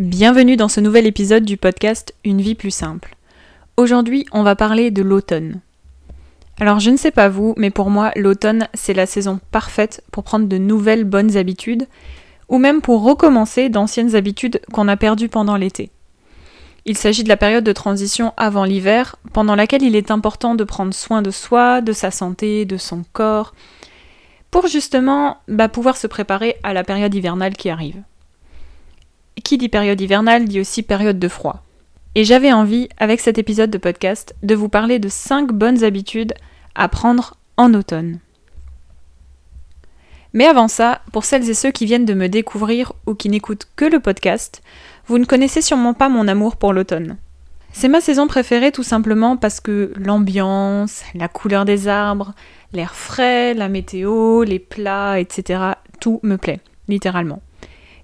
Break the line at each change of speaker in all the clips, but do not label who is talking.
Bienvenue dans ce nouvel épisode du podcast Une vie plus simple. Aujourd'hui, on va parler de l'automne. Alors je ne sais pas vous, mais pour moi, l'automne, c'est la saison parfaite pour prendre de nouvelles bonnes habitudes, ou même pour recommencer d'anciennes habitudes qu'on a perdues pendant l'été. Il s'agit de la période de transition avant l'hiver, pendant laquelle il est important de prendre soin de soi, de sa santé, de son corps, pour justement bah, pouvoir se préparer à la période hivernale qui arrive. Qui dit période hivernale dit aussi période de froid. Et j'avais envie, avec cet épisode de podcast, de vous parler de 5 bonnes habitudes à prendre en automne. Mais avant ça, pour celles et ceux qui viennent de me découvrir ou qui n'écoutent que le podcast, vous ne connaissez sûrement pas mon amour pour l'automne. C'est ma saison préférée tout simplement parce que l'ambiance, la couleur des arbres, l'air frais, la météo, les plats, etc., tout me plaît, littéralement.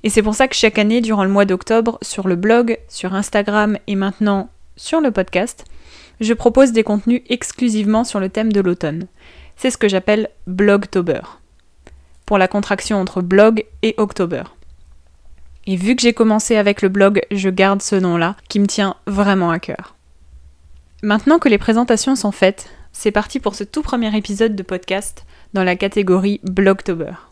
Et c'est pour ça que chaque année, durant le mois d'octobre, sur le blog, sur Instagram et maintenant sur le podcast, je propose des contenus exclusivement sur le thème de l'automne. C'est ce que j'appelle Blogtober, pour la contraction entre blog et October. Et vu que j'ai commencé avec le blog, je garde ce nom-là, qui me tient vraiment à cœur. Maintenant que les présentations sont faites, c'est parti pour ce tout premier épisode de podcast dans la catégorie Blogtober.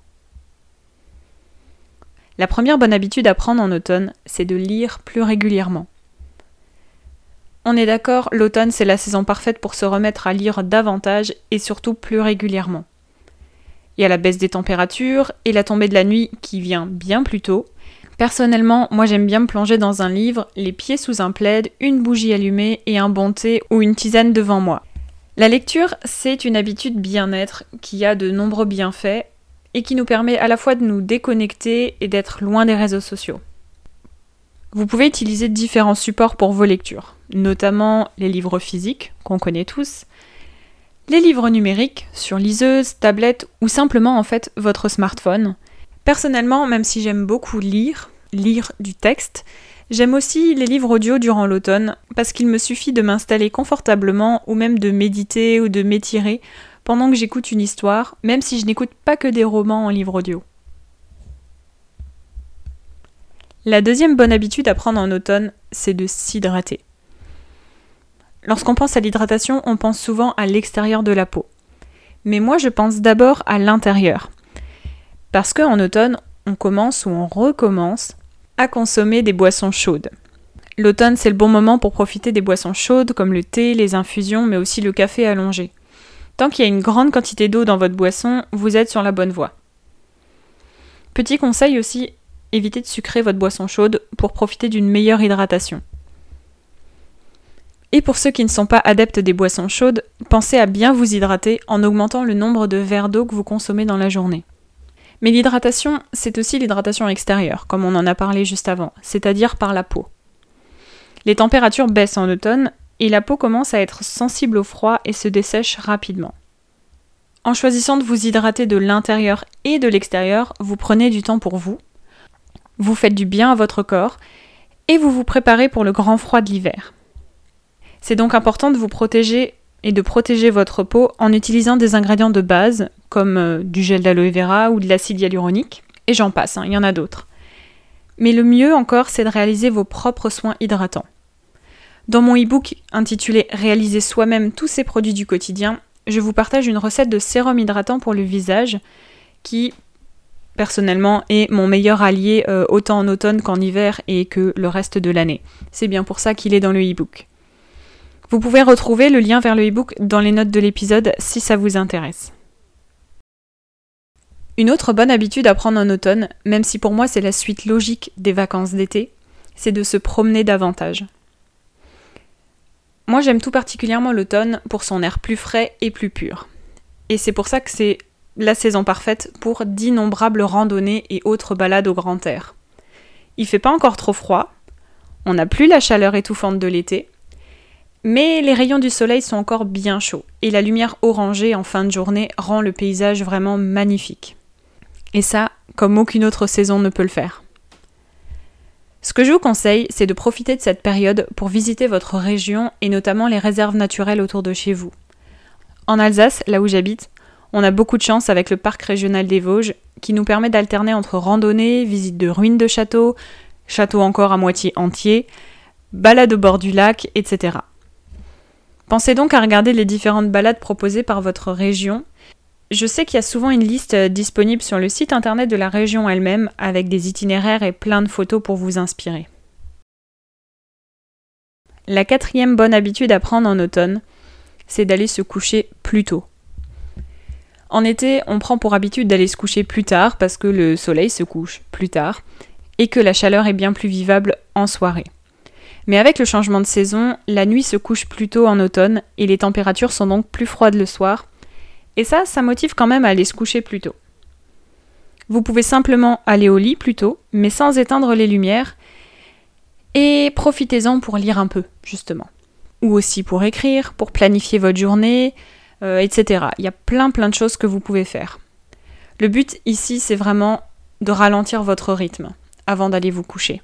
La première bonne habitude à prendre en automne, c'est de lire plus régulièrement. On est d'accord, l'automne c'est la saison parfaite pour se remettre à lire davantage et surtout plus régulièrement. Il y a la baisse des températures et la tombée de la nuit qui vient bien plus tôt. Personnellement, moi j'aime bien me plonger dans un livre, les pieds sous un plaid, une bougie allumée et un bon thé ou une tisane devant moi. La lecture, c'est une habitude bien-être qui a de nombreux bienfaits et qui nous permet à la fois de nous déconnecter et d'être loin des réseaux sociaux. Vous pouvez utiliser différents supports pour vos lectures, notamment les livres physiques, qu'on connaît tous, les livres numériques sur liseuse, tablette ou simplement en fait votre smartphone. Personnellement, même si j'aime beaucoup lire, lire du texte, j'aime aussi les livres audio durant l'automne parce qu'il me suffit de m'installer confortablement ou même de méditer ou de m'étirer pendant que j'écoute une histoire, même si je n'écoute pas que des romans en livre audio. La deuxième bonne habitude à prendre en automne, c'est de s'hydrater. Lorsqu'on pense à l'hydratation, on pense souvent à l'extérieur de la peau. Mais moi, je pense d'abord à l'intérieur. Parce qu'en automne, on commence ou on recommence à consommer des boissons chaudes. L'automne, c'est le bon moment pour profiter des boissons chaudes comme le thé, les infusions, mais aussi le café allongé. Tant qu'il y a une grande quantité d'eau dans votre boisson, vous êtes sur la bonne voie. Petit conseil aussi, évitez de sucrer votre boisson chaude pour profiter d'une meilleure hydratation. Et pour ceux qui ne sont pas adeptes des boissons chaudes, pensez à bien vous hydrater en augmentant le nombre de verres d'eau que vous consommez dans la journée. Mais l'hydratation, c'est aussi l'hydratation extérieure, comme on en a parlé juste avant, c'est-à-dire par la peau. Les températures baissent en automne et la peau commence à être sensible au froid et se dessèche rapidement. En choisissant de vous hydrater de l'intérieur et de l'extérieur, vous prenez du temps pour vous, vous faites du bien à votre corps et vous vous préparez pour le grand froid de l'hiver. C'est donc important de vous protéger et de protéger votre peau en utilisant des ingrédients de base comme euh, du gel d'aloe vera ou de l'acide hyaluronique, et j'en passe, hein, il y en a d'autres. Mais le mieux encore, c'est de réaliser vos propres soins hydratants. Dans mon e-book intitulé Réaliser soi-même tous ces produits du quotidien, je vous partage une recette de sérum hydratant pour le visage qui, personnellement, est mon meilleur allié euh, autant en automne qu'en hiver et que le reste de l'année. C'est bien pour ça qu'il est dans le e-book. Vous pouvez retrouver le lien vers le e-book dans les notes de l'épisode si ça vous intéresse. Une autre bonne habitude à prendre en automne, même si pour moi c'est la suite logique des vacances d'été, c'est de se promener davantage. Moi j'aime tout particulièrement l'automne pour son air plus frais et plus pur. Et c'est pour ça que c'est la saison parfaite pour d'innombrables randonnées et autres balades au grand air. Il fait pas encore trop froid, on n'a plus la chaleur étouffante de l'été, mais les rayons du soleil sont encore bien chauds et la lumière orangée en fin de journée rend le paysage vraiment magnifique. Et ça, comme aucune autre saison ne peut le faire. Ce que je vous conseille, c'est de profiter de cette période pour visiter votre région et notamment les réserves naturelles autour de chez vous. En Alsace, là où j'habite, on a beaucoup de chance avec le parc régional des Vosges qui nous permet d'alterner entre randonnées, visites de ruines de châteaux, châteaux encore à moitié entiers, balades au bord du lac, etc. Pensez donc à regarder les différentes balades proposées par votre région je sais qu'il y a souvent une liste euh, disponible sur le site internet de la région elle-même avec des itinéraires et plein de photos pour vous inspirer. La quatrième bonne habitude à prendre en automne, c'est d'aller se coucher plus tôt. En été, on prend pour habitude d'aller se coucher plus tard parce que le soleil se couche plus tard et que la chaleur est bien plus vivable en soirée. Mais avec le changement de saison, la nuit se couche plus tôt en automne et les températures sont donc plus froides le soir, et ça, ça motive quand même à aller se coucher plus tôt. Vous pouvez simplement aller au lit plus tôt, mais sans éteindre les lumières, et profitez-en pour lire un peu, justement. Ou aussi pour écrire, pour planifier votre journée, euh, etc. Il y a plein plein de choses que vous pouvez faire. Le but ici, c'est vraiment de ralentir votre rythme avant d'aller vous coucher.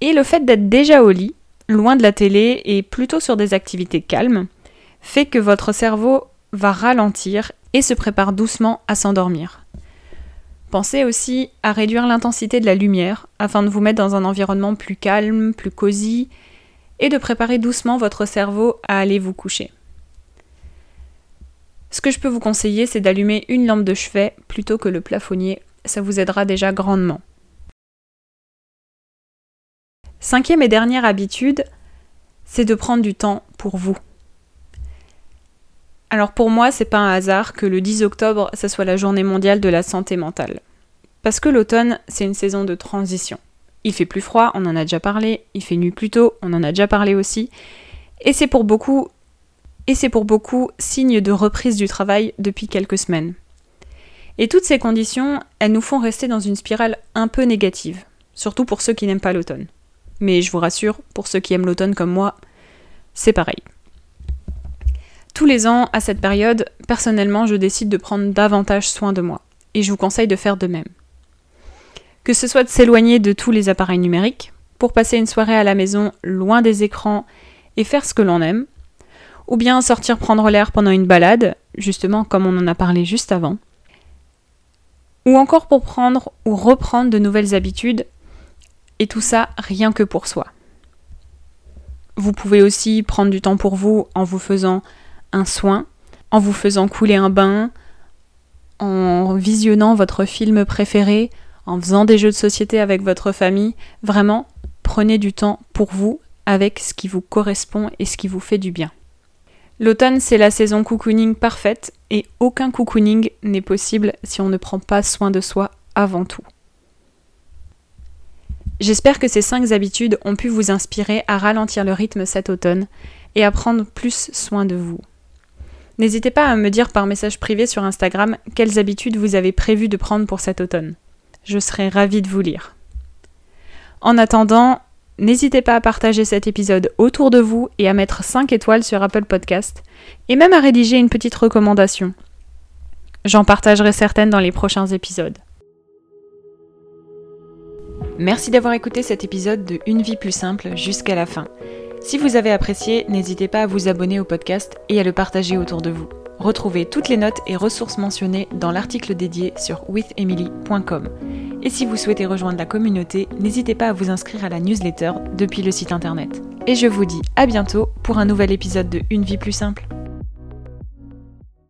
Et le fait d'être déjà au lit, loin de la télé et plutôt sur des activités calmes, fait que votre cerveau va ralentir et se prépare doucement à s'endormir. Pensez aussi à réduire l'intensité de la lumière afin de vous mettre dans un environnement plus calme, plus cosy et de préparer doucement votre cerveau à aller vous coucher. Ce que je peux vous conseiller, c'est d'allumer une lampe de chevet plutôt que le plafonnier, ça vous aidera déjà grandement. Cinquième et dernière habitude, c'est de prendre du temps pour vous. Alors pour moi, c'est pas un hasard que le 10 octobre, ça soit la journée mondiale de la santé mentale. Parce que l'automne, c'est une saison de transition. Il fait plus froid, on en a déjà parlé, il fait nuit plus tôt, on en a déjà parlé aussi. Et c'est pour beaucoup et c'est pour beaucoup signe de reprise du travail depuis quelques semaines. Et toutes ces conditions, elles nous font rester dans une spirale un peu négative, surtout pour ceux qui n'aiment pas l'automne. Mais je vous rassure, pour ceux qui aiment l'automne comme moi, c'est pareil. Tous les ans, à cette période, personnellement, je décide de prendre davantage soin de moi, et je vous conseille de faire de même. Que ce soit de s'éloigner de tous les appareils numériques, pour passer une soirée à la maison loin des écrans et faire ce que l'on aime, ou bien sortir prendre l'air pendant une balade, justement comme on en a parlé juste avant, ou encore pour prendre ou reprendre de nouvelles habitudes, et tout ça rien que pour soi. Vous pouvez aussi prendre du temps pour vous en vous faisant soin, en vous faisant couler un bain, en visionnant votre film préféré, en faisant des jeux de société avec votre famille. Vraiment, prenez du temps pour vous avec ce qui vous correspond et ce qui vous fait du bien. L'automne, c'est la saison cocooning parfaite et aucun cocooning n'est possible si on ne prend pas soin de soi avant tout. J'espère que ces 5 habitudes ont pu vous inspirer à ralentir le rythme cet automne et à prendre plus soin de vous. N'hésitez pas à me dire par message privé sur Instagram quelles habitudes vous avez prévu de prendre pour cet automne. Je serai ravie de vous lire. En attendant, n'hésitez pas à partager cet épisode autour de vous et à mettre 5 étoiles sur Apple Podcast et même à rédiger une petite recommandation. J'en partagerai certaines dans les prochains épisodes. Merci d'avoir écouté cet épisode de Une vie plus simple jusqu'à la fin. Si vous avez apprécié, n'hésitez pas à vous abonner au podcast et à le partager autour de vous. Retrouvez toutes les notes et ressources mentionnées dans l'article dédié sur withemily.com. Et si vous souhaitez rejoindre la communauté, n'hésitez pas à vous inscrire à la newsletter depuis le site internet. Et je vous dis à bientôt pour un nouvel épisode de Une vie plus simple.